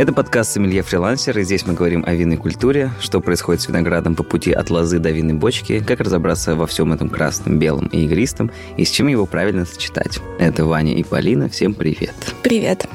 Это подкаст «Сомелье фрилансер», и здесь мы говорим о винной культуре, что происходит с виноградом по пути от лозы до винной бочки, как разобраться во всем этом красном, белом и игристом, и с чем его правильно сочетать. Это Ваня и Полина. Всем привет. Привет.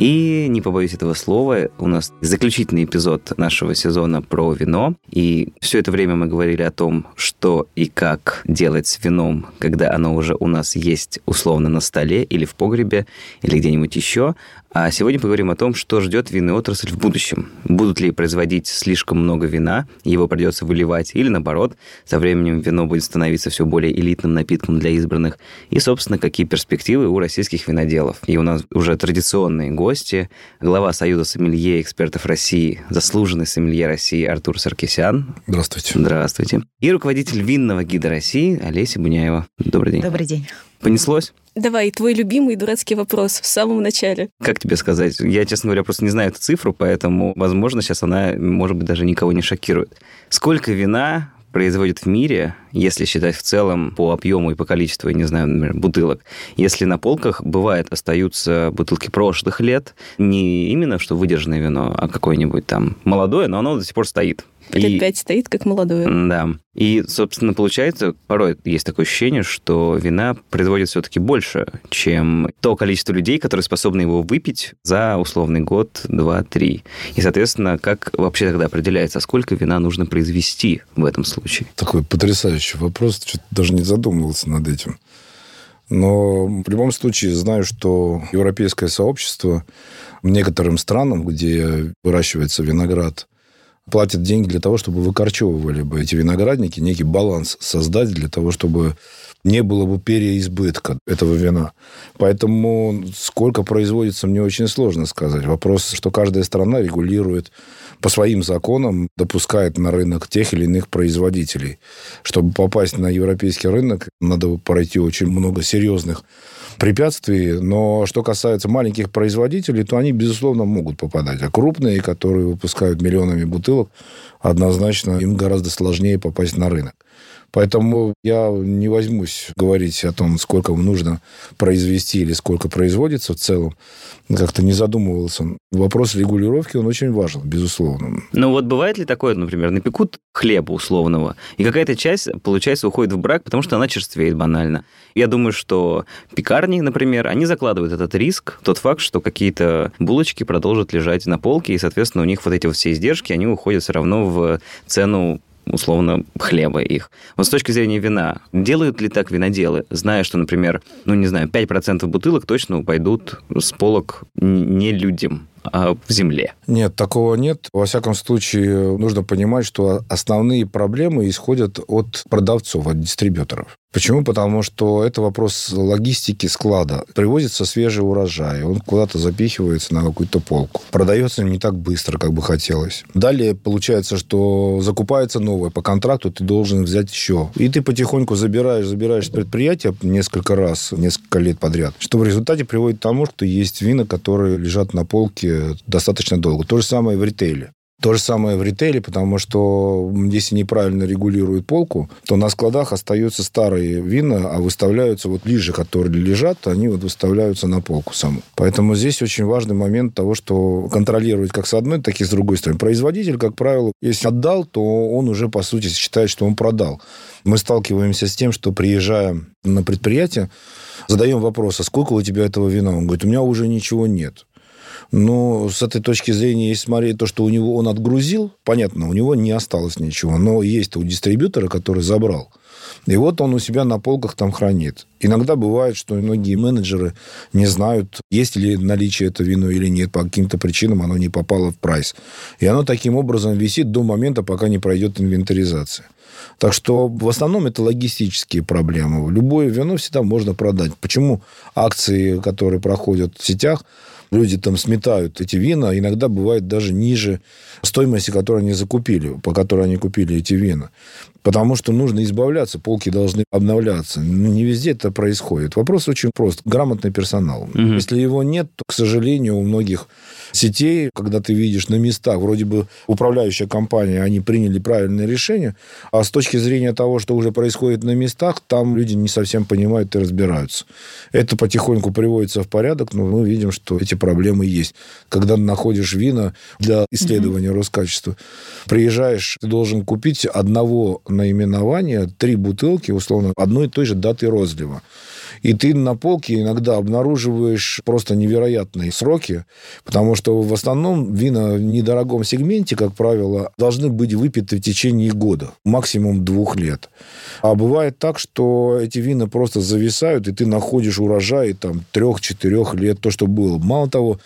И, не побоюсь этого слова, у нас заключительный эпизод нашего сезона про вино. И все это время мы говорили о том, что и как делать с вином, когда оно уже у нас есть условно на столе или в погребе, или где-нибудь еще. А сегодня поговорим о том, что ждет винная отрасль в будущем. Будут ли производить слишком много вина, его придется выливать, или наоборот, со временем вино будет становиться все более элитным напитком для избранных. И, собственно, какие перспективы у российских виноделов. И у нас уже традиционные гости, глава Союза сомелье экспертов России, заслуженный сомелье России Артур Саркисян. Здравствуйте. Здравствуйте. И руководитель винного гида России Олеся Буняева. Добрый день. Добрый день. Понеслось? Давай, твой любимый дурацкий вопрос в самом начале. Как тебе сказать? Я, честно говоря, просто не знаю эту цифру, поэтому, возможно, сейчас она, может быть, даже никого не шокирует. Сколько вина производит в мире, если считать в целом по объему и по количеству, я не знаю, например, бутылок. Если на полках, бывает, остаются бутылки прошлых лет, не именно что выдержанное вино, а какое-нибудь там молодое, но оно до сих пор стоит. Лет и... пять стоит, как молодое. Да. И, собственно, получается, порой есть такое ощущение, что вина производит все-таки больше, чем то количество людей, которые способны его выпить за условный год, два, три. И, соответственно, как вообще тогда определяется, сколько вина нужно произвести в этом случае? Такой потрясающий вопрос. Что-то даже не задумывался над этим. Но в любом случае знаю, что европейское сообщество некоторым странам, где выращивается виноград, платят деньги для того, чтобы выкорчевывали бы эти виноградники, некий баланс создать для того, чтобы не было бы переизбытка этого вина. Поэтому сколько производится, мне очень сложно сказать. Вопрос, что каждая страна регулирует по своим законам, допускает на рынок тех или иных производителей. Чтобы попасть на европейский рынок, надо пройти очень много серьезных препятствий. Но что касается маленьких производителей, то они, безусловно, могут попадать. А крупные, которые выпускают миллионами бутылок, однозначно им гораздо сложнее попасть на рынок. Поэтому я не возьмусь говорить о том, сколько нужно произвести или сколько производится в целом. Как-то не задумывался. Вопрос регулировки, он очень важен, безусловно. Ну вот бывает ли такое, например, напекут хлеба условного, и какая-то часть, получается, уходит в брак, потому что она черствеет банально. Я думаю, что пекарни, например, они закладывают этот риск, тот факт, что какие-то булочки продолжат лежать на полке, и, соответственно, у них вот эти вот все издержки, они уходят все равно в цену условно, хлеба их. Вот с точки зрения вина, делают ли так виноделы, зная, что, например, ну, не знаю, 5% бутылок точно пойдут с полок не людям, а в земле. Нет, такого нет. Во всяком случае, нужно понимать, что основные проблемы исходят от продавцов, от дистрибьюторов. Почему? Потому что это вопрос логистики склада. Привозится свежий урожай, он куда-то запихивается на какую-то полку. Продается не так быстро, как бы хотелось. Далее получается, что закупается новое по контракту, ты должен взять еще. И ты потихоньку забираешь, забираешь предприятие несколько раз, несколько лет подряд, что в результате приводит к тому, что есть вина, которые лежат на полке достаточно долго. То же самое в ритейле. То же самое в ритейле, потому что если неправильно регулируют полку, то на складах остаются старые вина, а выставляются вот ближе, которые лежат, они вот выставляются на полку саму. Поэтому здесь очень важный момент того, что контролировать как с одной, так и с другой стороны. Производитель, как правило, если отдал, то он уже, по сути, считает, что он продал. Мы сталкиваемся с тем, что приезжая на предприятие, задаем вопрос, а сколько у тебя этого вина? Он говорит, у меня уже ничего нет. Но с этой точки зрения, если смотреть то, что у него он отгрузил, понятно, у него не осталось ничего. Но есть у дистрибьютора, который забрал. И вот он у себя на полках там хранит. Иногда бывает, что многие менеджеры не знают, есть ли наличие это вино или нет. По каким-то причинам оно не попало в прайс. И оно таким образом висит до момента, пока не пройдет инвентаризация. Так что в основном это логистические проблемы. Любое вино всегда можно продать. Почему акции, которые проходят в сетях, люди там сметают эти вина, иногда бывает даже ниже стоимости, которую они закупили, по которой они купили эти вина. Потому что нужно избавляться, полки должны обновляться. Ну, не везде это происходит. Вопрос очень прост. Грамотный персонал. Угу. Если его нет, то, к сожалению, у многих сетей, когда ты видишь на местах, вроде бы управляющая компания, они приняли правильное решение, а с точки зрения того, что уже происходит на местах, там люди не совсем понимают и разбираются. Это потихоньку приводится в порядок, но мы видим, что эти проблемы есть. Когда находишь вина для исследования mm-hmm. Роскачества, приезжаешь, ты должен купить одного наименования три бутылки, условно, одной и той же даты розлива. И ты на полке иногда обнаруживаешь просто невероятные сроки, потому что в основном вина в недорогом сегменте, как правило, должны быть выпиты в течение года, максимум двух лет. А бывает так, что эти вина просто зависают, и ты находишь урожай там трех-четырех лет, то, что было. Мало того,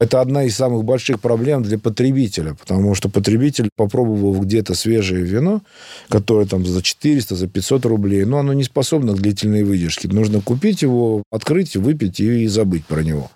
это одна из самых больших проблем для потребителя, потому что потребитель, попробовав где-то свежее вино, которое там за 400, за 500 рублей, но оно не способно к длительной выдержке. Нужно купить его, открыть, выпить и забыть про него.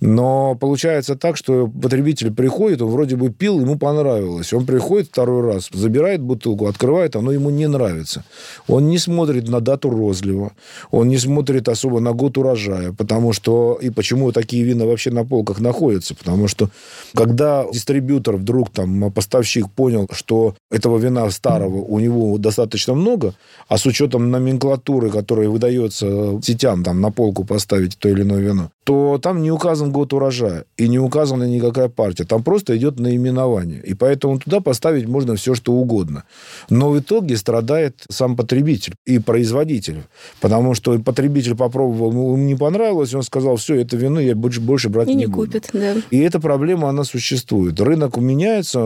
Но получается так, что потребитель приходит, он вроде бы пил, ему понравилось. Он приходит второй раз, забирает бутылку, открывает, оно ему не нравится. Он не смотрит на дату розлива, он не смотрит особо на год урожая, потому что... И почему такие вина вообще на полках находятся? Потому что когда дистрибьютор вдруг, там, поставщик понял, что этого вина старого у него достаточно много, а с учетом номенклатуры, которая выдается сетям, там, на полку поставить то или иное вино, то там не указан год урожая и не указана никакая партия. Там просто идет наименование. И поэтому туда поставить можно все, что угодно. Но в итоге страдает сам потребитель и производитель. Потому что потребитель попробовал, ему не понравилось, он сказал, все, это вино я больше, больше брать и не, не буду. купит, да. И эта проблема, она существует. Рынок меняется.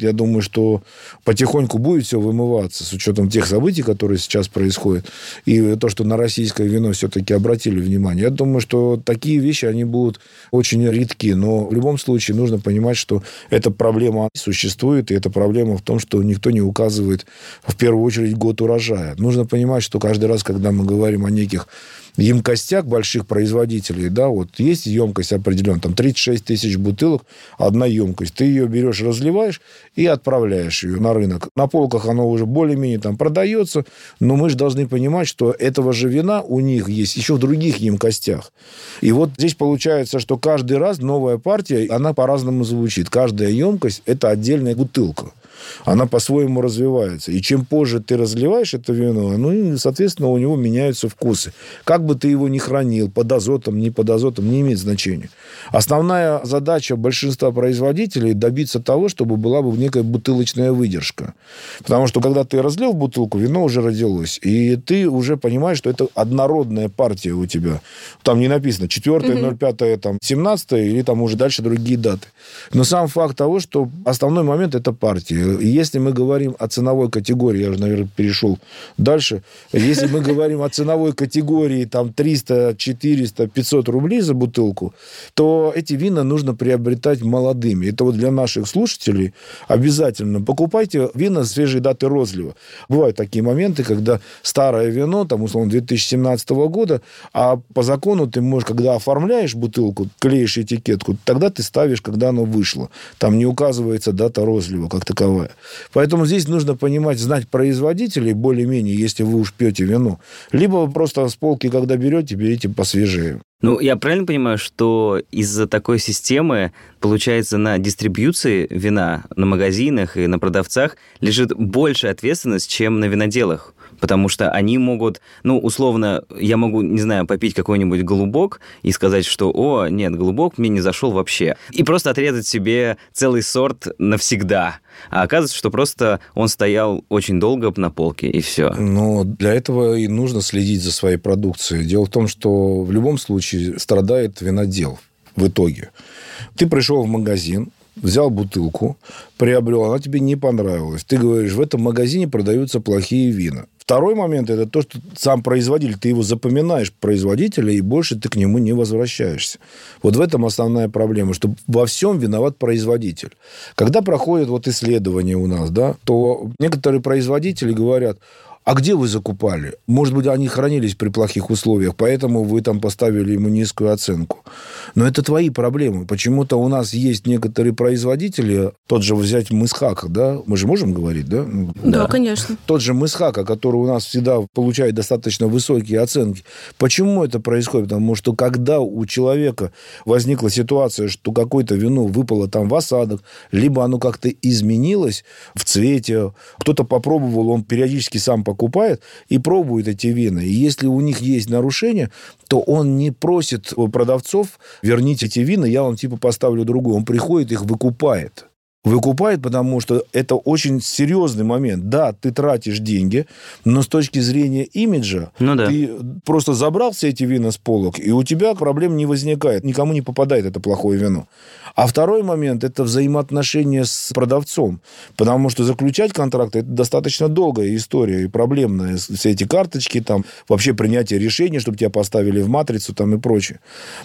Я думаю, что потихоньку будет все вымываться с учетом тех событий, которые сейчас происходят. И то, что на российское вино все-таки обратили внимание. Я думаю, что такие вещи, они будут очень редки. Но в любом случае нужно понимать, что эта проблема существует, и эта проблема в том, что никто не указывает в первую очередь год урожая. Нужно понимать, что каждый раз, когда мы говорим о неких емкостях больших производителей, да, вот есть емкость определенная, там 36 тысяч бутылок, одна емкость. Ты ее берешь, разливаешь и отправляешь ее на рынок. На полках оно уже более-менее там продается, но мы же должны понимать, что этого же вина у них есть еще в других емкостях. И вот здесь получается, что каждый раз новая партия, она по-разному звучит. Каждая емкость – это отдельная бутылка она по-своему развивается. И чем позже ты разливаешь это вино, ну, соответственно, у него меняются вкусы. Как бы ты его ни хранил, под азотом, не под азотом, не имеет значения. Основная задача большинства производителей добиться того, чтобы была бы некая бутылочная выдержка. Потому что, когда ты разлил бутылку, вино уже родилось. И ты уже понимаешь, что это однородная партия у тебя. Там не написано 4, 05, там, 17 или там уже дальше другие даты. Но сам факт того, что основной момент – это партия. Если мы говорим о ценовой категории, я уже, наверное, перешел дальше. Если мы говорим о ценовой категории там 300, 400, 500 рублей за бутылку, то эти вина нужно приобретать молодыми. Это вот для наших слушателей обязательно. Покупайте вина свежей даты розлива. Бывают такие моменты, когда старое вино, там, условно, 2017 года, а по закону ты можешь, когда оформляешь бутылку, клеишь этикетку, тогда ты ставишь, когда оно вышло. Там не указывается дата розлива как таковая другое. Поэтому здесь нужно понимать, знать производителей более-менее, если вы уж пьете вино. Либо вы просто с полки, когда берете, берите посвежее. Ну, я правильно понимаю, что из-за такой системы, получается, на дистрибьюции вина, на магазинах и на продавцах лежит большая ответственность, чем на виноделах? Потому что они могут, ну, условно, я могу, не знаю, попить какой-нибудь голубок и сказать, что, о, нет, голубок мне не зашел вообще, и просто отрезать себе целый сорт навсегда. А оказывается, что просто он стоял очень долго на полке, и все. Но для этого и нужно следить за своей продукцией. Дело в том, что в любом случае страдает винодел в итоге. Ты пришел в магазин, взял бутылку, приобрел, она тебе не понравилась. Ты говоришь, в этом магазине продаются плохие вина. Второй момент – это то, что сам производитель, ты его запоминаешь, производителя, и больше ты к нему не возвращаешься. Вот в этом основная проблема, что во всем виноват производитель. Когда проходит вот исследование у нас, да, то некоторые производители говорят, А где вы закупали? Может быть, они хранились при плохих условиях, поэтому вы там поставили ему низкую оценку. Но это твои проблемы. Почему-то у нас есть некоторые производители, тот же взять Мысхака, да? Мы же можем говорить, да? Да, да конечно. Тот же Мысхака, который у нас всегда получает достаточно высокие оценки. Почему это происходит? Потому что когда у человека возникла ситуация, что какое-то вино выпало там в осадок, либо оно как-то изменилось в цвете, кто-то попробовал, он периодически сам покупает и пробует эти вина. И если у них есть нарушения, то он не просит продавцов, верните эти вина, я вам типа поставлю другую. Он приходит, их выкупает выкупает, потому что это очень серьезный момент. Да, ты тратишь деньги, но с точки зрения имиджа ну, да. ты просто забрал все эти вина с полок, и у тебя проблем не возникает. Никому не попадает это плохое вино. А второй момент – это взаимоотношения с продавцом. Потому что заключать контракт – это достаточно долгая история и проблемная. Все эти карточки, там, вообще принятие решения, чтобы тебя поставили в матрицу там, и прочее.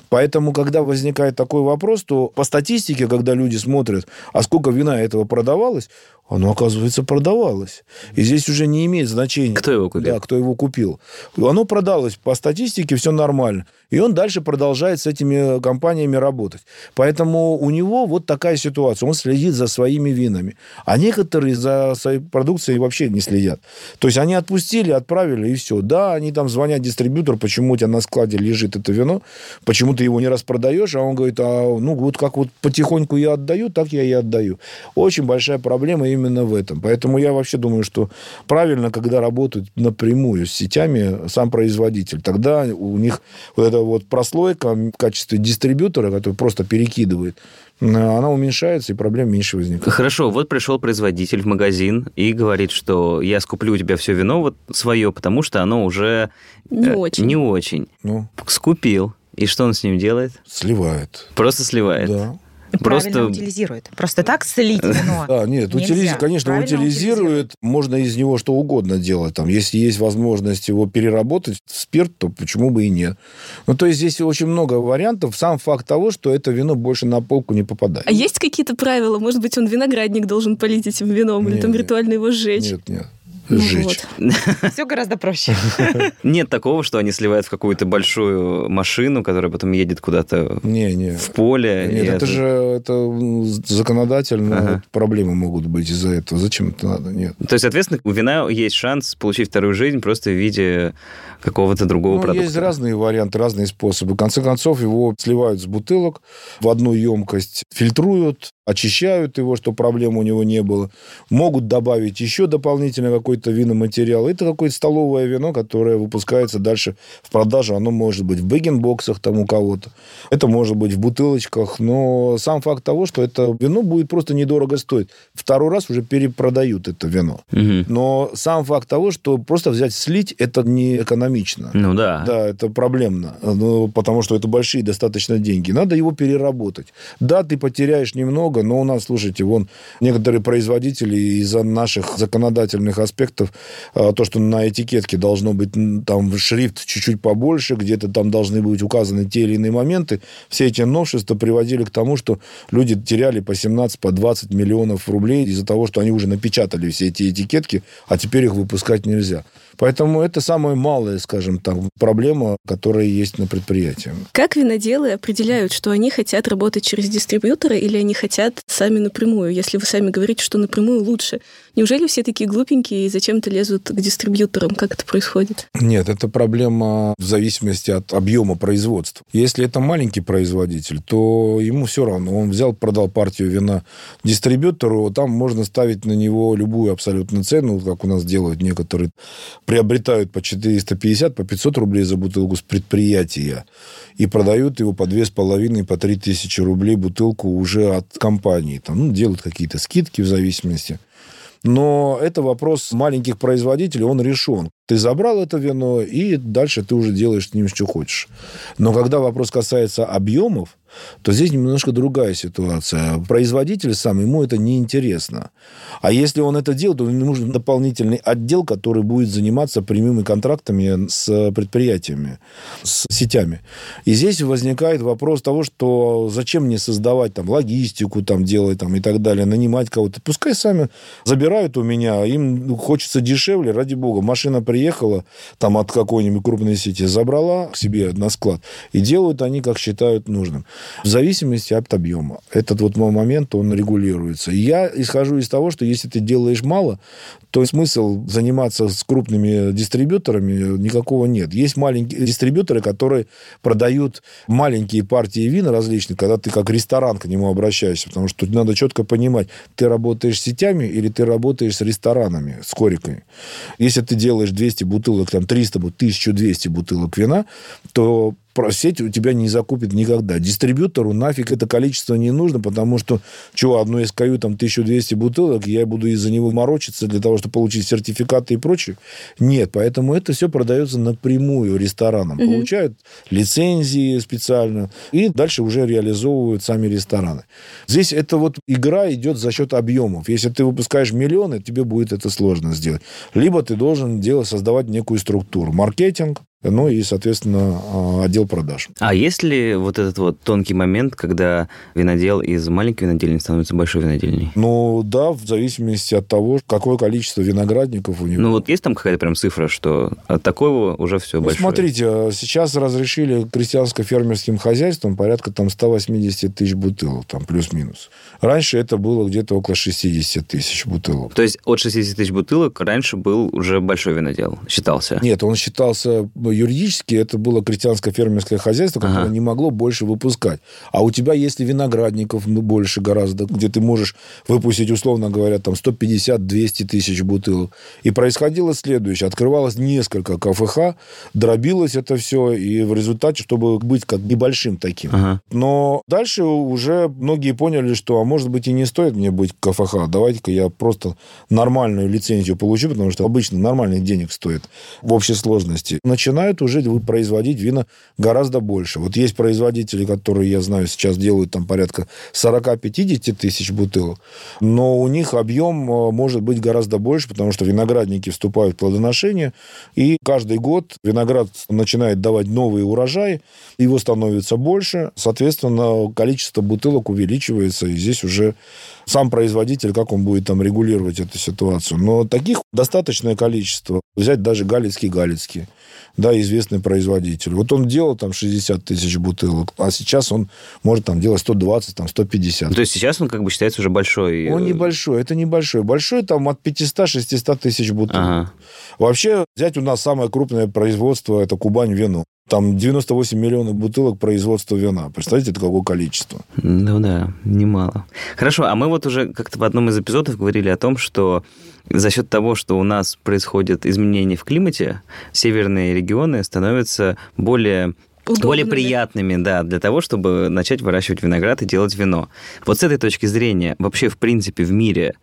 Поэтому, когда возникает такой вопрос, то по статистике, когда люди смотрят, а сколько вина этого продавалось, оно, оказывается, продавалось. И здесь уже не имеет значения... Кто его купил? Да, кто его купил. Оно продалось. По статистике все нормально. И он дальше продолжает с этими компаниями работать. Поэтому у него вот такая ситуация. Он следит за своими винами. А некоторые за своей продукцией вообще не следят. То есть они отпустили, отправили, и все. Да, они там звонят дистрибьютору, почему у тебя на складе лежит это вино, почему ты его не распродаешь, а он говорит, а ну вот как вот потихоньку я отдаю, так я и отдаю. Очень большая проблема именно в этом. Поэтому я вообще думаю, что правильно, когда работают напрямую с сетями сам производитель. Тогда у них вот эта вот прослойка в качестве дистрибьютора, который просто перекидывает, она уменьшается, и проблем меньше возникает. Хорошо, вот пришел производитель в магазин и говорит, что я скуплю у тебя все вино вот свое, потому что оно уже не э, очень. Не очень. Ну. Скупил. И что он с ним делает? Сливает. Просто сливает? Да. Просто утилизирует. Просто так слить вино А, нет, утилиз... конечно, правильно утилизирует. Можно из него что угодно делать. Там, если есть возможность его переработать в спирт, то почему бы и нет. Ну, то есть здесь очень много вариантов. Сам факт того, что это вино больше на полку не попадает. А есть какие-то правила? Может быть, он виноградник должен полить этим вином нет, или там ритуально его сжечь? Нет, нет сжечь. Ну вот. Все гораздо проще. Нет такого, что они сливают в какую-то большую машину, которая потом едет куда-то не, не. в поле. Нет, это, это же это законодательно ага. проблемы могут быть из-за этого. Зачем это надо? Нет. То есть, соответственно, у вина есть шанс получить вторую жизнь просто в виде какого-то другого ну, продукта. Есть разные варианты, разные способы. В конце концов, его сливают с бутылок в одну емкость, фильтруют, очищают его, чтобы проблем у него не было. Могут добавить еще дополнительно какой-то виноматериал. Это какое-то столовое вино, которое выпускается дальше в продажу. Оно может быть в бэгенбоксах там у кого-то. Это может быть в бутылочках. Но сам факт того, что это вино будет просто недорого стоить. Второй раз уже перепродают это вино. Угу. Но сам факт того, что просто взять слить, это не экономично. Ну да. Да, это проблемно. Ну, потому что это большие достаточно деньги. Надо его переработать. Да, ты потеряешь немного, много, но у нас, слушайте, вон некоторые производители из-за наших законодательных аспектов, а, то, что на этикетке должно быть там шрифт чуть-чуть побольше, где-то там должны быть указаны те или иные моменты, все эти новшества приводили к тому, что люди теряли по 17, по 20 миллионов рублей из-за того, что они уже напечатали все эти этикетки, а теперь их выпускать нельзя. Поэтому это самая малая, скажем так, проблема, которая есть на предприятии. Как виноделы определяют, что они хотят работать через дистрибьютора или они хотят сами напрямую, если вы сами говорите, что напрямую лучше? Неужели все такие глупенькие и зачем-то лезут к дистрибьюторам? Как это происходит? Нет, это проблема в зависимости от объема производства. Если это маленький производитель, то ему все равно. Он взял, продал партию вина дистрибьютору, там можно ставить на него любую абсолютно цену, как у нас делают некоторые приобретают по 450, по 500 рублей за бутылку с предприятия и продают его по 2,5, по 3 тысячи рублей бутылку уже от компании. Там, ну, делают какие-то скидки в зависимости. Но это вопрос маленьких производителей, он решен. Ты забрал это вино, и дальше ты уже делаешь с ним, что хочешь. Но когда вопрос касается объемов, то здесь немножко другая ситуация. Производитель сам, ему это неинтересно. А если он это делает, то ему нужен дополнительный отдел, который будет заниматься прямыми контрактами с предприятиями, с сетями. И здесь возникает вопрос того, что зачем мне создавать там логистику, там делать там и так далее, нанимать кого-то. Пускай сами забирают у меня, им хочется дешевле, ради бога. Машина приехала там от какой-нибудь крупной сети, забрала к себе на склад, и делают они, как считают нужным в зависимости от объема. Этот вот момент, он регулируется. И я исхожу из того, что если ты делаешь мало, то смысл заниматься с крупными дистрибьюторами никакого нет. Есть маленькие дистрибьюторы, которые продают маленькие партии вина различных, когда ты как ресторан к нему обращаешься, потому что надо четко понимать, ты работаешь с сетями или ты работаешь с ресторанами, с кориками. Если ты делаешь 200 бутылок, там 300, 1200 бутылок вина, то сеть у тебя не закупит никогда. Дистрибьютору нафиг это количество не нужно, потому что, чего, одну SKU, там, 1200 бутылок, я буду из-за него морочиться для того, чтобы получить сертификаты и прочее. Нет, поэтому это все продается напрямую ресторанам. Угу. Получают лицензии специально, и дальше уже реализовывают сами рестораны. Здесь это вот игра идет за счет объемов. Если ты выпускаешь миллионы, тебе будет это сложно сделать. Либо ты должен делать, создавать некую структуру. Маркетинг, ну и, соответственно, а, отдел продаж. А есть ли вот этот вот тонкий момент, когда винодел из маленькой винодельни становится большой винодельней? Ну да, в зависимости от того, какое количество виноградников у него. Ну вот есть там какая-то прям цифра, что от такого уже все ну, большое? Смотрите, а, сейчас разрешили крестьянско-фермерским хозяйствам порядка там 180 тысяч бутылок, там плюс-минус. Раньше это было где-то около 60 тысяч бутылок. То есть от 60 тысяч бутылок раньше был уже большой винодел, считался? Нет, он считался юридически это было крестьянско-фермерское хозяйство, которое ага. не могло больше выпускать. А у тебя, если виноградников ну, больше гораздо, где ты можешь выпустить, условно говоря, там 150-200 тысяч бутылок. И происходило следующее. Открывалось несколько КФХ, дробилось это все, и в результате, чтобы быть как небольшим таким. Ага. Но дальше уже многие поняли, что, а может быть, и не стоит мне быть КФХ. Давайте-ка я просто нормальную лицензию получу, потому что обычно нормальных денег стоит в общей сложности. Начиная начинают уже производить вина гораздо больше. Вот есть производители, которые, я знаю, сейчас делают там порядка 40-50 тысяч бутылок, но у них объем э, может быть гораздо больше, потому что виноградники вступают в плодоношение, и каждый год виноград начинает давать новые урожаи, его становится больше, соответственно, количество бутылок увеличивается, и здесь уже сам производитель, как он будет там регулировать эту ситуацию. Но таких достаточное количество. Взять даже Галицкий-Галицкий да, известный производитель. Вот он делал там 60 тысяч бутылок, а сейчас он может там делать 120, там 150. Ну, то есть сейчас он как бы считается уже большой? Он небольшой, это небольшой. Большой там от 500-600 тысяч бутылок. Ага. Вообще, взять у нас самое крупное производство, это Кубань вино. Там 98 миллионов бутылок производства вина. Представляете, это какое количество? Ну да, немало. Хорошо, а мы вот уже как-то в одном из эпизодов говорили о том, что за счет того, что у нас происходят изменения в климате, северные регионы становятся более Удобными. более приятными, да, для того, чтобы начать выращивать виноград и делать вино. Вот с этой точки зрения, вообще, в принципе, в мире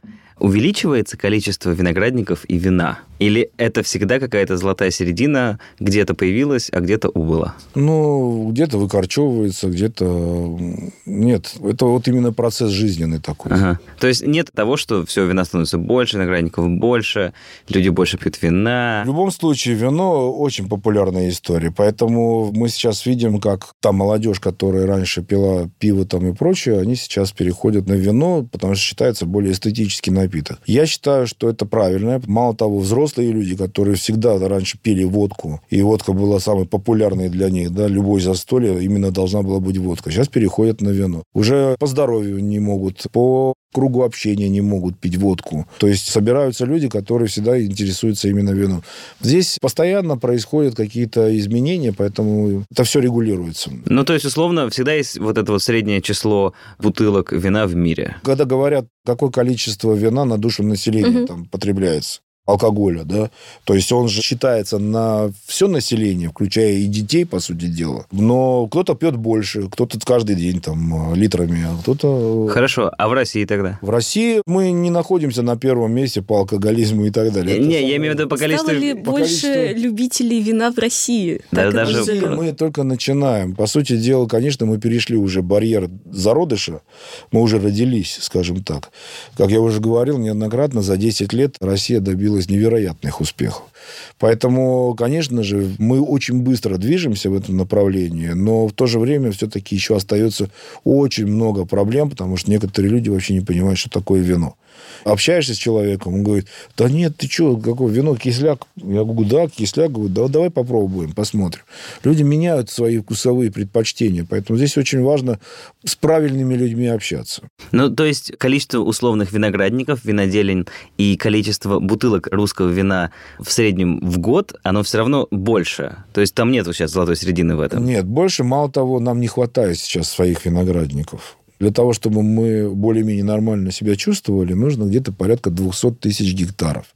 увеличивается количество виноградников и вина? Или это всегда какая-то золотая середина, где-то появилась, а где-то убыла? Ну, где-то выкорчевывается, где-то... Нет, это вот именно процесс жизненный такой. Ага. То есть нет того, что все, вина становится больше, виноградников больше, люди больше пьют вина. В любом случае, вино очень популярная история, поэтому мы сейчас видим, как та молодежь, которая раньше пила пиво там и прочее, они сейчас переходят на вино, потому что считается более эстетический напиток. Я считаю, что это правильно. Мало того, взрослые люди, которые всегда раньше пили водку, и водка была самой популярной для них, да, любой застолье именно должна была быть водка. Сейчас переходят на вино. Уже по здоровью не могут, по кругу общения не могут пить водку. То есть собираются люди, которые всегда интересуются именно вином. Здесь постоянно происходят какие-то изменения, поэтому это все регулируется. Ну, то есть, условно, всегда есть вот это вот среднее число бутылок вина в мире. Когда говорят, какое количество вина на душу населения угу. там потребляется, алкоголя, да, то есть он же считается на все население, включая и детей, по сути дела. Но кто-то пьет больше, кто-то каждый день там литрами, а кто-то... Хорошо, а в России тогда? В России мы не находимся на первом месте по алкоголизму и так далее. Не, Это я имею в виду по количеству... Стало ли по больше количеству... любителей вина в России? Да, даже... России мы только начинаем. По сути дела, конечно, мы перешли уже барьер зародыша, мы уже родились, скажем так. Как я уже говорил неоднократно, за 10 лет Россия добилась добилась невероятных успехов. Поэтому, конечно же, мы очень быстро движемся в этом направлении, но в то же время все-таки еще остается очень много проблем, потому что некоторые люди вообще не понимают, что такое вино. Общаешься с человеком, он говорит, да нет, ты что, какое вино, кисляк? Я говорю, да, кисляк. Говорю, да, давай попробуем, посмотрим. Люди меняют свои вкусовые предпочтения, поэтому здесь очень важно с правильными людьми общаться. Ну, то есть количество условных виноградников, виноделин и количество бутылок русского вина в среднем в год, оно все равно больше. То есть там нет сейчас золотой середины в этом. Нет, больше. Мало того, нам не хватает сейчас своих виноградников. Для того, чтобы мы более-менее нормально себя чувствовали, нужно где-то порядка 200 тысяч гектаров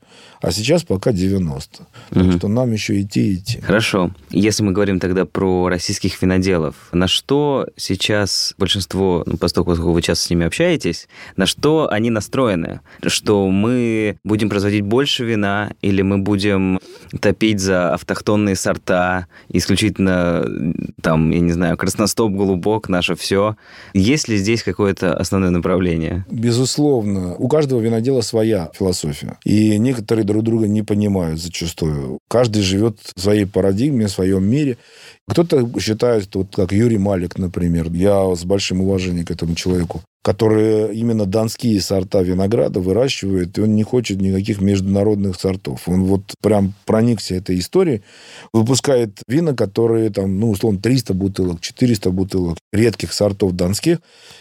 а сейчас пока 90. Угу. Так что нам еще идти и идти. Хорошо. Если мы говорим тогда про российских виноделов, на что сейчас большинство, ну, поскольку вы часто с ними общаетесь, на что они настроены? Что мы будем производить больше вина или мы будем топить за автохтонные сорта, исключительно там, я не знаю, красностоп, голубок, наше все. Есть ли здесь какое-то основное направление? Безусловно. У каждого винодела своя философия. И некоторые друг друга не понимают зачастую. Каждый живет в своей парадигме, в своем мире. Кто-то считает, вот как Юрий Малик, например, я с большим уважением к этому человеку которые именно донские сорта винограда выращивает, и он не хочет никаких международных сортов. Он вот прям проникся этой историей, выпускает вина, которые там, ну, условно, 300 бутылок, 400 бутылок редких сортов донских,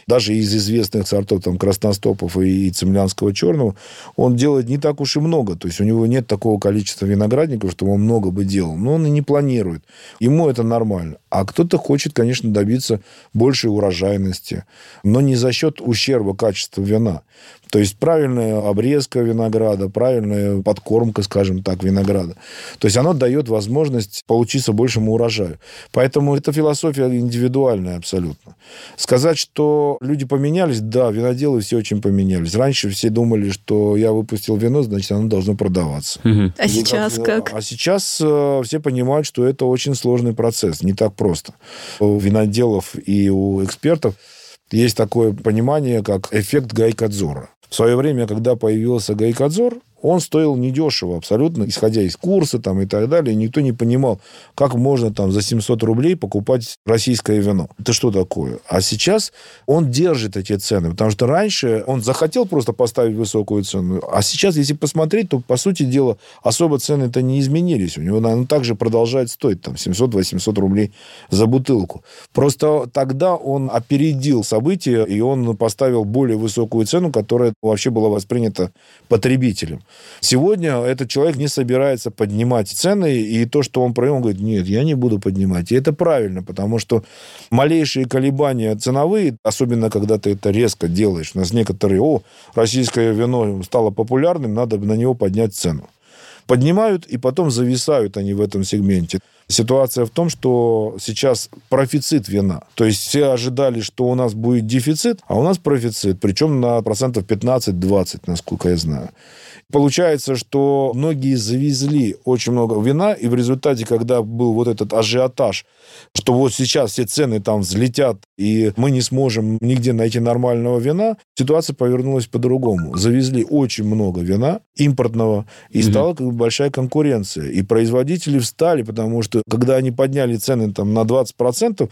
даже из известных сортов там красностопов и, и цемлянского черного, он делает не так уж и много. То есть у него нет такого количества виноградников, чтобы он много бы делал. Но он и не планирует. Ему это нормально. А кто-то хочет, конечно, добиться большей урожайности, но не за счет ущерба качества вина. То есть правильная обрезка винограда, правильная подкормка, скажем так, винограда. То есть оно дает возможность получиться большему урожаю. Поэтому эта философия индивидуальная абсолютно. Сказать, что люди поменялись, да, виноделы все очень поменялись. Раньше все думали, что я выпустил вино, значит, оно должно продаваться. Угу. А сейчас как? А сейчас э, все понимают, что это очень сложный процесс, не так просто. У виноделов и у экспертов есть такое понимание, как эффект гайкадзора. В свое время, когда появился гайкадзор, он стоил недешево абсолютно, исходя из курса там, и так далее. Никто не понимал, как можно там за 700 рублей покупать российское вино. Это что такое? А сейчас он держит эти цены, потому что раньше он захотел просто поставить высокую цену, а сейчас, если посмотреть, то, по сути дела, особо цены-то не изменились. У него, наверное, также продолжает стоить там 700-800 рублей за бутылку. Просто тогда он опередил события, и он поставил более высокую цену, которая вообще была воспринята потребителем. Сегодня этот человек не собирается поднимать цены, и то, что он провел, он говорит, нет, я не буду поднимать. И это правильно, потому что малейшие колебания ценовые, особенно когда ты это резко делаешь, у нас некоторые, о, российское вино стало популярным, надо на него поднять цену. Поднимают, и потом зависают они в этом сегменте. Ситуация в том, что сейчас профицит вина. То есть все ожидали, что у нас будет дефицит, а у нас профицит, причем на процентов 15-20, насколько я знаю. Получается, что многие завезли очень много вина, и в результате, когда был вот этот ажиотаж, что вот сейчас все цены там взлетят, и мы не сможем нигде найти нормального вина, ситуация повернулась по-другому. Завезли очень много вина импортного, и mm стала как бы большая конкуренция. И производители встали, потому что когда они подняли цены там на 20%,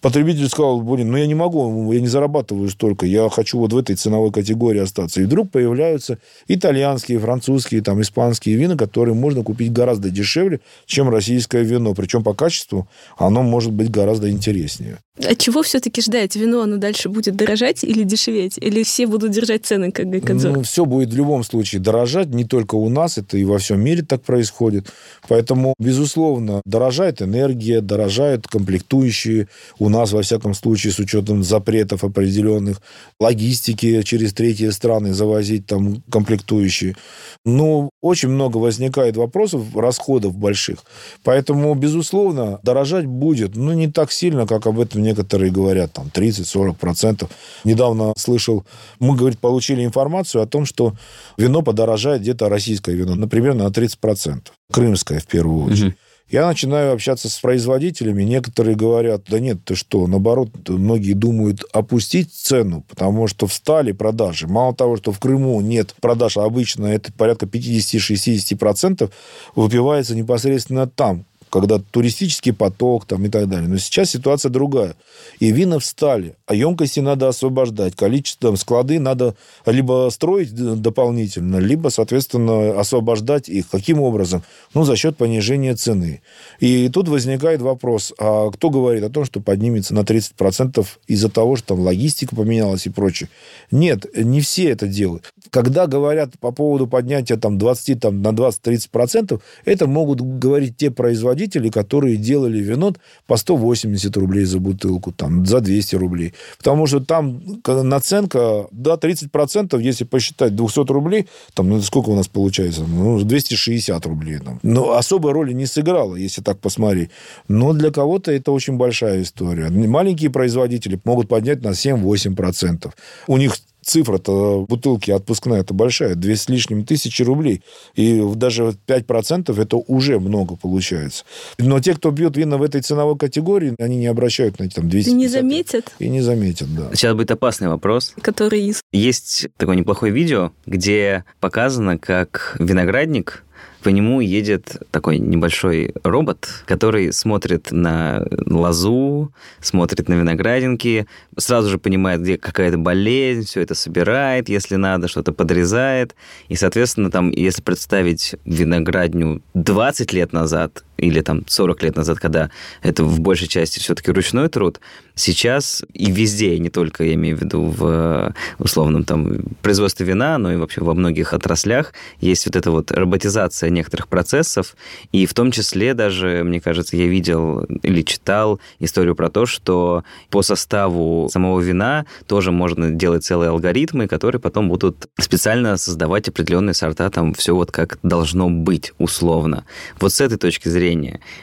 потребитель сказал, блин, ну я не могу, я не зарабатываю столько, я хочу вот в этой ценовой категории остаться. И вдруг появляются итальянские, французские, там, испанские вина, которые можно купить гораздо дешевле, чем российское вино. Причем по качеству оно может быть гораздо интереснее. От чего все-таки ждать? Вино, оно дальше будет дорожать или дешеветь? Или все будут держать цены, как Гайкадзор? Ну, все будет в любом случае дорожать, не только у нас, это и во всем мире так происходит. Поэтому, безусловно, дорожает энергия, дорожают комплектующие. У нас, во всяком случае, с учетом запретов определенных, логистики через третьи страны завозить там комплектующие. Ну, очень много возникает вопросов, расходов больших. Поэтому, безусловно, дорожать будет, но не так сильно, как об этом некоторые говорят, там 30-40%. Недавно слышал, мы, говорит, получили информацию о том, что вино подорожает где-то российское вино, например, на 30%. Крымское в первую очередь. Угу. Я начинаю общаться с производителями, некоторые говорят, да нет, ты что, наоборот, многие думают опустить цену, потому что встали продажи. Мало того, что в Крыму нет продаж, а обычно это порядка 50-60% выпивается непосредственно там, когда туристический поток там, и так далее. Но сейчас ситуация другая. И вина встали, а емкости надо освобождать. Количество, склады надо либо строить дополнительно, либо, соответственно, освобождать их. Каким образом? Ну, за счет понижения цены. И тут возникает вопрос, а кто говорит о том, что поднимется на 30% из-за того, что там логистика поменялась и прочее? Нет, не все это делают. Когда говорят по поводу поднятия там, 20 там, на 20-30%, это могут говорить те производители, производители, которые делали вино по 180 рублей за бутылку, там, за 200 рублей. Потому что там наценка, да, 30%, если посчитать 200 рублей, там, ну, сколько у нас получается? Ну, 260 рублей. Там. Но особой роли не сыграла, если так посмотреть. Но для кого-то это очень большая история. Маленькие производители могут поднять на 7-8%. У них цифра-то бутылки отпускная это большая, две с лишним тысячи рублей. И даже 5% это уже много получается. Но те, кто пьет вина в этой ценовой категории, они не обращают на эти там 200 И не заметят. И не заметят, да. Сейчас будет опасный вопрос. Который Есть такое неплохое видео, где показано, как виноградник по нему едет такой небольшой робот, который смотрит на лозу, смотрит на виноградинки, сразу же понимает, где какая-то болезнь, все это собирает, если надо, что-то подрезает. И, соответственно, там, если представить виноградню 20 лет назад или там 40 лет назад, когда это в большей части все-таки ручной труд, сейчас и везде, не только, я имею в виду, в условном там производстве вина, но и вообще во многих отраслях есть вот эта вот роботизация некоторых процессов, и в том числе даже, мне кажется, я видел или читал историю про то, что по составу самого вина тоже можно делать целые алгоритмы, которые потом будут специально создавать определенные сорта, там все вот как должно быть условно. Вот с этой точки зрения,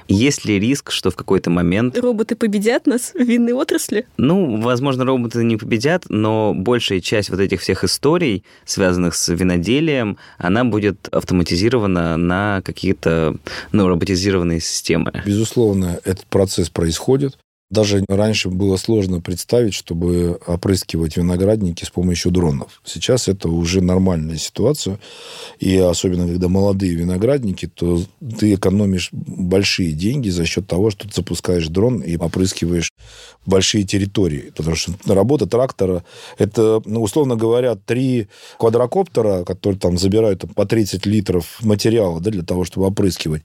есть ли риск, что в какой-то момент... Роботы победят нас в винной отрасли? Ну, возможно, роботы не победят, но большая часть вот этих всех историй, связанных с виноделием, она будет автоматизирована на какие-то ну, роботизированные системы. Безусловно, этот процесс происходит. Даже раньше было сложно представить, чтобы опрыскивать виноградники с помощью дронов. Сейчас это уже нормальная ситуация. И особенно, когда молодые виноградники, то ты экономишь большие деньги за счет того, что ты запускаешь дрон и опрыскиваешь большие территории. Потому что работа трактора, это, ну, условно говоря, три квадрокоптера, которые там забирают по 30 литров материала да, для того, чтобы опрыскивать.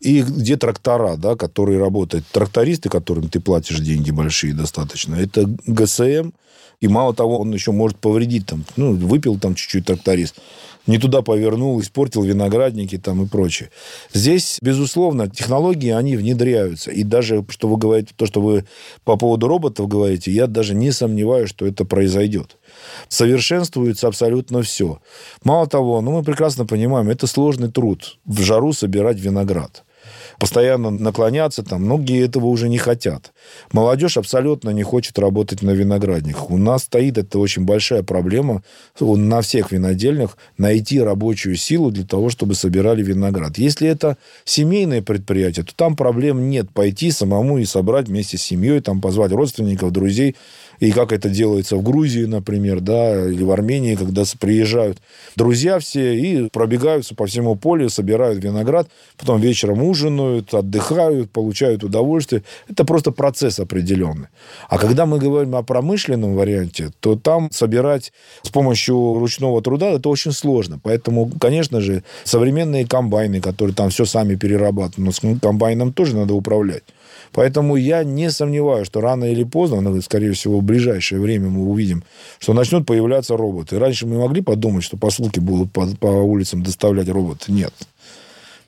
И где трактора, да, которые работают. Трактористы, которым ты платишь платишь деньги большие достаточно. Это ГСМ, и мало того, он еще может повредить там, ну, выпил там чуть-чуть тракторист, не туда повернул, испортил виноградники там и прочее. Здесь, безусловно, технологии, они внедряются. И даже, что вы говорите, то, что вы по поводу роботов говорите, я даже не сомневаюсь, что это произойдет. Совершенствуется абсолютно все. Мало того, ну, мы прекрасно понимаем, это сложный труд в жару собирать виноград постоянно наклоняться, там, многие этого уже не хотят. Молодежь абсолютно не хочет работать на виноградниках. У нас стоит это очень большая проблема на всех винодельнях найти рабочую силу для того, чтобы собирали виноград. Если это семейное предприятие, то там проблем нет. Пойти самому и собрать вместе с семьей, там, позвать родственников, друзей, и как это делается в Грузии, например, да, или в Армении, когда приезжают друзья все и пробегаются по всему полю, собирают виноград, потом вечером ужинают, отдыхают, получают удовольствие. Это просто процесс определенный. А когда мы говорим о промышленном варианте, то там собирать с помощью ручного труда это очень сложно. Поэтому, конечно же, современные комбайны, которые там все сами перерабатывают, но с комбайном тоже надо управлять. Поэтому я не сомневаюсь, что рано или поздно, ну, скорее всего, в ближайшее время мы увидим, что начнут появляться роботы. Раньше мы могли подумать, что посылки будут по, по улицам доставлять роботы. Нет.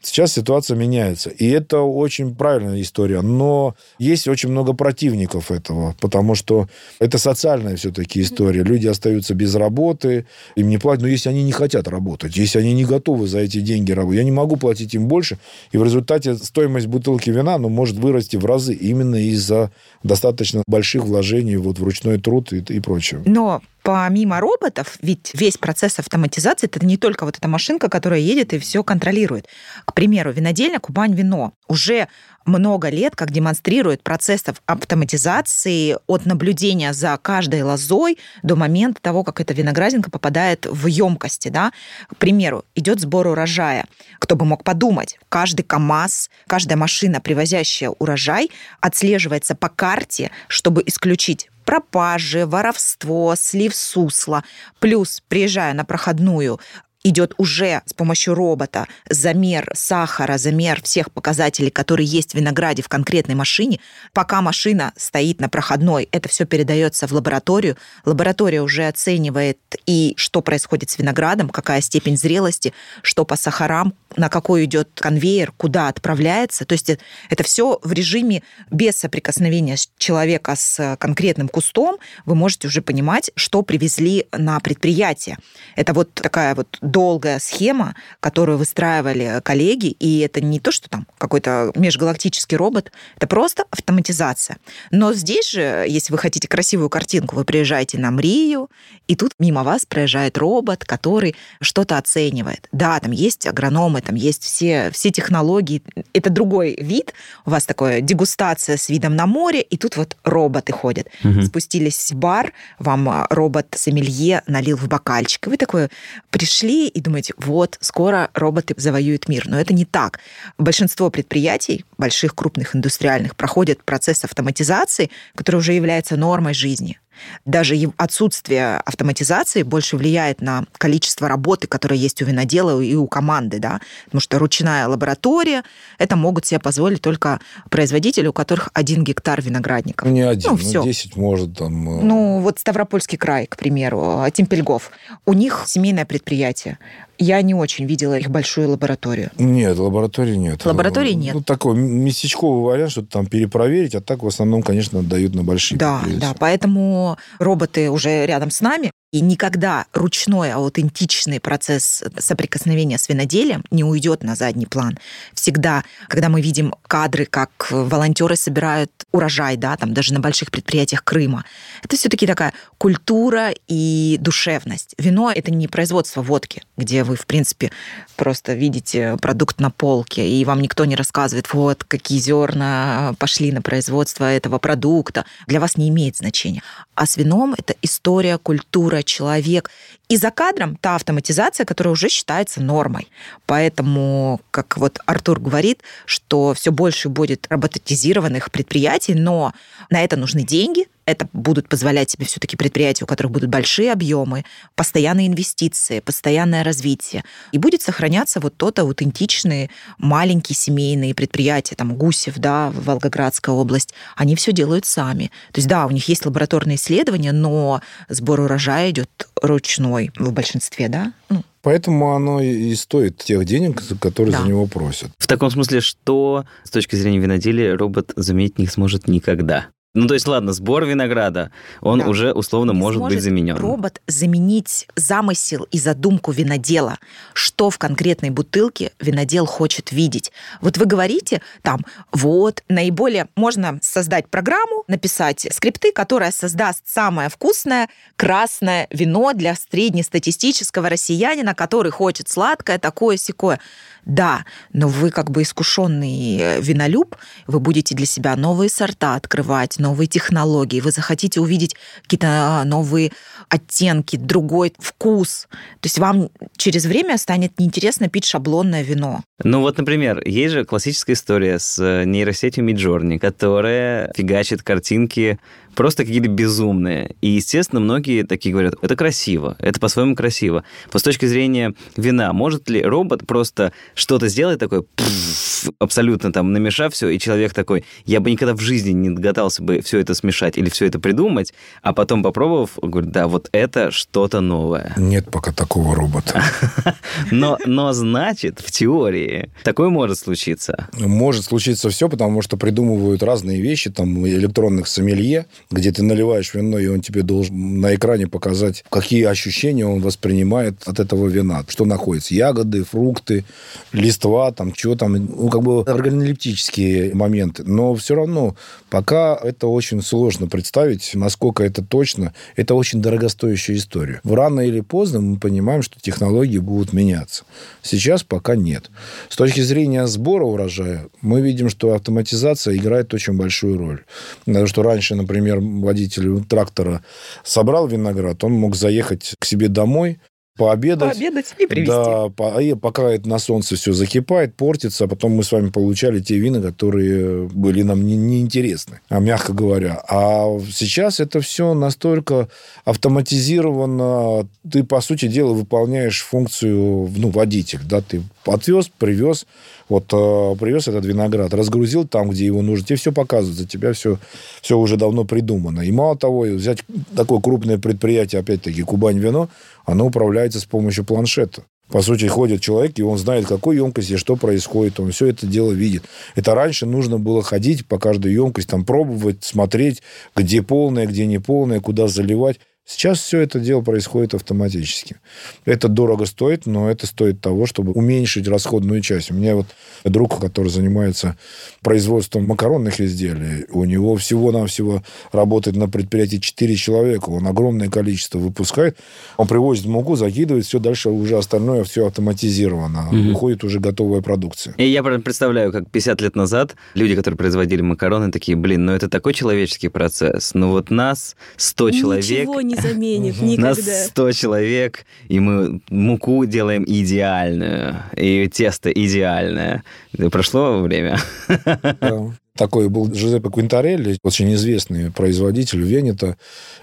Сейчас ситуация меняется. И это очень правильная история. Но есть очень много противников этого, потому что это социальная все-таки история. Люди остаются без работы, им не платят. Но если они не хотят работать, если они не готовы за эти деньги работать, я не могу платить им больше, и в результате стоимость бутылки вина ну, может вырасти в разы именно из-за достаточно больших вложений вот в ручной труд и, и прочее. Но помимо роботов, ведь весь процесс автоматизации это не только вот эта машинка, которая едет и все контролирует. К примеру, винодельня Кубань вино уже много лет как демонстрирует процесс автоматизации от наблюдения за каждой лозой до момента того, как эта виноградинка попадает в емкости. Да? К примеру, идет сбор урожая. Кто бы мог подумать, каждый КАМАЗ, каждая машина, привозящая урожай, отслеживается по карте, чтобы исключить пропажи, воровство, слив сусла. Плюс, приезжая на проходную, идет уже с помощью робота замер сахара, замер всех показателей, которые есть в винограде в конкретной машине, пока машина стоит на проходной, это все передается в лабораторию. Лаборатория уже оценивает и что происходит с виноградом, какая степень зрелости, что по сахарам, на какой идет конвейер, куда отправляется. То есть это все в режиме без соприкосновения человека с конкретным кустом. Вы можете уже понимать, что привезли на предприятие. Это вот такая вот долгая схема, которую выстраивали коллеги, и это не то, что там какой-то межгалактический робот, это просто автоматизация. Но здесь же, если вы хотите красивую картинку, вы приезжаете на Мрию, и тут мимо вас проезжает робот, который что-то оценивает. Да, там есть агрономы, там есть все, все технологии. Это другой вид. У вас такое дегустация с видом на море, и тут вот роботы ходят. Угу. Спустились в бар, вам робот-сомелье налил в бокальчик, и вы такое пришли, и думаете, вот, скоро роботы завоюют мир. Но это не так. Большинство предприятий, больших крупных индустриальных, проходят процесс автоматизации, который уже является нормой жизни. Даже отсутствие автоматизации больше влияет на количество работы, которая есть у винодела и у команды, да, потому что ручная лаборатория, это могут себе позволить только производители, у которых один гектар виноградников. Ну, не один, ну, все. 10 может там... Э, ну, вот Ставропольский край, к примеру, Темпельгов. У них семейное предприятие. Я не очень видела их большую лабораторию. Нет, лаборатории нет. Лаборатории нет. Ну, такой местечковый вариант, что-то там перепроверить, а так в основном, конечно, отдают на большие Да, да, поэтому роботы уже рядом с нами, и никогда ручной аутентичный процесс соприкосновения с виноделием не уйдет на задний план. Всегда, когда мы видим кадры, как волонтеры собирают урожай, да, там даже на больших предприятиях Крыма, это все-таки такая культура и душевность. Вино это не производство водки, где вы, в принципе, просто видите продукт на полке, и вам никто не рассказывает, вот какие зерна пошли на производство этого продукта. Для вас не имеет значения. А с вином это история, культура, человек. И за кадром та автоматизация, которая уже считается нормой. Поэтому, как вот Артур говорит, что все больше будет роботизированных предприятий, но на это нужны деньги, это будут позволять себе все-таки предприятия, у которых будут большие объемы, постоянные инвестиции, постоянное развитие. И будет сохраняться вот тот аутентичные маленькие семейные предприятия, там Гусев, да, Волгоградская область, они все делают сами. То есть, да, у них есть лабораторные исследования, но сбор урожая идет ручной в большинстве, да? Ну, Поэтому оно и стоит тех денег, которые да. за него просят. В таком смысле, что с точки зрения виноделия робот заметить не сможет никогда. Ну, то есть, ладно, сбор винограда, он да. уже условно Не может быть заменен. робот заменить замысел и задумку винодела, что в конкретной бутылке винодел хочет видеть. Вот вы говорите там, вот, наиболее можно создать программу, написать скрипты, которая создаст самое вкусное красное вино для среднестатистического россиянина, который хочет сладкое, такое секое. Да, но вы как бы искушенный э, винолюб, вы будете для себя новые сорта открывать, новые технологии, вы захотите увидеть какие-то а, новые оттенки, другой вкус. То есть вам через время станет неинтересно пить шаблонное вино. Ну вот, например, есть же классическая история с э, нейросетью Midjourney, которая фигачит картинки просто какие-то безумные. И, естественно, многие такие говорят, это красиво, это по-своему красиво. Но с точки зрения вина, может ли робот просто что-то сделать такое, абсолютно там намешав все, и человек такой, я бы никогда в жизни не догадался бы все это смешать или все это придумать, а потом попробовав, говорит, да, вот это что-то новое. Нет пока такого робота. Но, но значит, в теории, такое может случиться. Может случиться все, потому что придумывают разные вещи, там электронных сомелье, где ты наливаешь вино, и он тебе должен на экране показать, какие ощущения он воспринимает от этого вина, что находится. Ягоды, фрукты, листва, там, что там, ну, как бы органолептические моменты. Но все равно пока это очень сложно представить, насколько это точно. Это очень дорогостоящая история. Рано или поздно мы понимаем, что технологии будут меняться. Сейчас пока нет. С точки зрения сбора урожая, мы видим, что автоматизация играет очень большую роль. Потому что раньше, например, водитель трактора собрал виноград, он мог заехать к себе домой, пообедать. Пообедать и привезти. Да, по, и пока это на солнце все закипает, портится, а потом мы с вами получали те вина, которые были нам неинтересны, не а мягко говоря. А сейчас это все настолько автоматизировано, ты, по сути дела, выполняешь функцию, ну, водитель, да, ты отвез, привез, вот э, привез этот виноград, разгрузил там, где его нужно, тебе все показывают, за тебя все, все уже давно придумано. И мало того, взять такое крупное предприятие, опять-таки, Кубань вино, оно управляется с помощью планшета. По сути, ходит человек, и он знает, какой емкости, что происходит. Он все это дело видит. Это раньше нужно было ходить по каждой емкости, там пробовать, смотреть, где полная, где не полная, куда заливать. Сейчас все это дело происходит автоматически. Это дорого стоит, но это стоит того, чтобы уменьшить расходную часть. У меня вот друг, который занимается производством макаронных изделий, у него всего-навсего работает на предприятии 4 человека, он огромное количество выпускает, он привозит муку, закидывает, все дальше уже остальное все автоматизировано, угу. выходит уже готовая продукция. И я представляю, как 50 лет назад люди, которые производили макароны, такие, блин, ну это такой человеческий процесс, ну вот нас 100 человек... Ничего не заменит никогда. Нас 100 человек, и мы муку делаем идеальную, и тесто идеальное. Прошло время. Да. Такой был Джузеппе Квинтарелли, очень известный производитель Венета,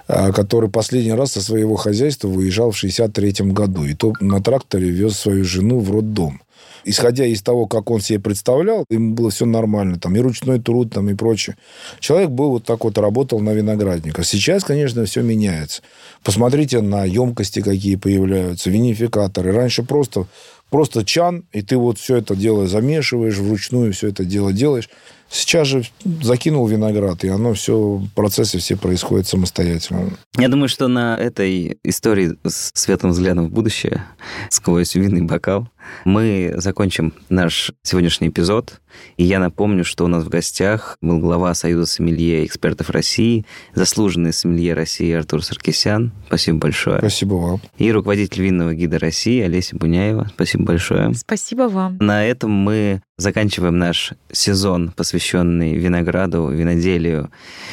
а, который последний раз со своего хозяйства выезжал в 63 году. И то на тракторе вез свою жену в роддом исходя из того, как он себе представлял, ему было все нормально, там и ручной труд, там и прочее. Человек был вот так вот, работал на виноградниках. Сейчас, конечно, все меняется. Посмотрите на емкости, какие появляются, винификаторы. Раньше просто просто чан, и ты вот все это дело замешиваешь вручную, все это дело делаешь. Сейчас же закинул виноград, и оно все, процессы все происходят самостоятельно. Я думаю, что на этой истории с светлым взглядом в будущее, сквозь винный бокал, мы закончим наш сегодняшний эпизод. И я напомню, что у нас в гостях был глава Союза сомелье экспертов России, заслуженный сомелье России Артур Саркисян. Спасибо большое. Спасибо вам. И руководитель винного гида России Олеся Буняева. Спасибо большое. Спасибо вам. На этом мы заканчиваем наш сезон, посвященный винограду, виноделию,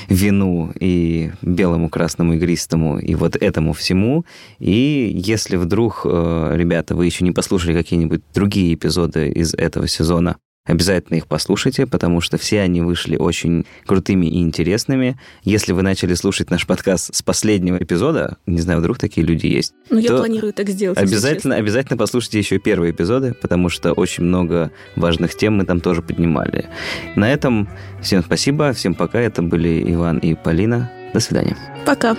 вину и белому, красному, игристому, и вот этому всему. И если вдруг, э, ребята, вы еще не послушали какие-нибудь другие эпизоды из этого сезона, Обязательно их послушайте, потому что все они вышли очень крутыми и интересными. Если вы начали слушать наш подкаст с последнего эпизода, не знаю, вдруг такие люди есть. Ну, я планирую так сделать. Обязательно, обязательно послушайте еще первые эпизоды, потому что очень много важных тем мы там тоже поднимали. На этом всем спасибо, всем пока. Это были Иван и Полина. До свидания. Пока.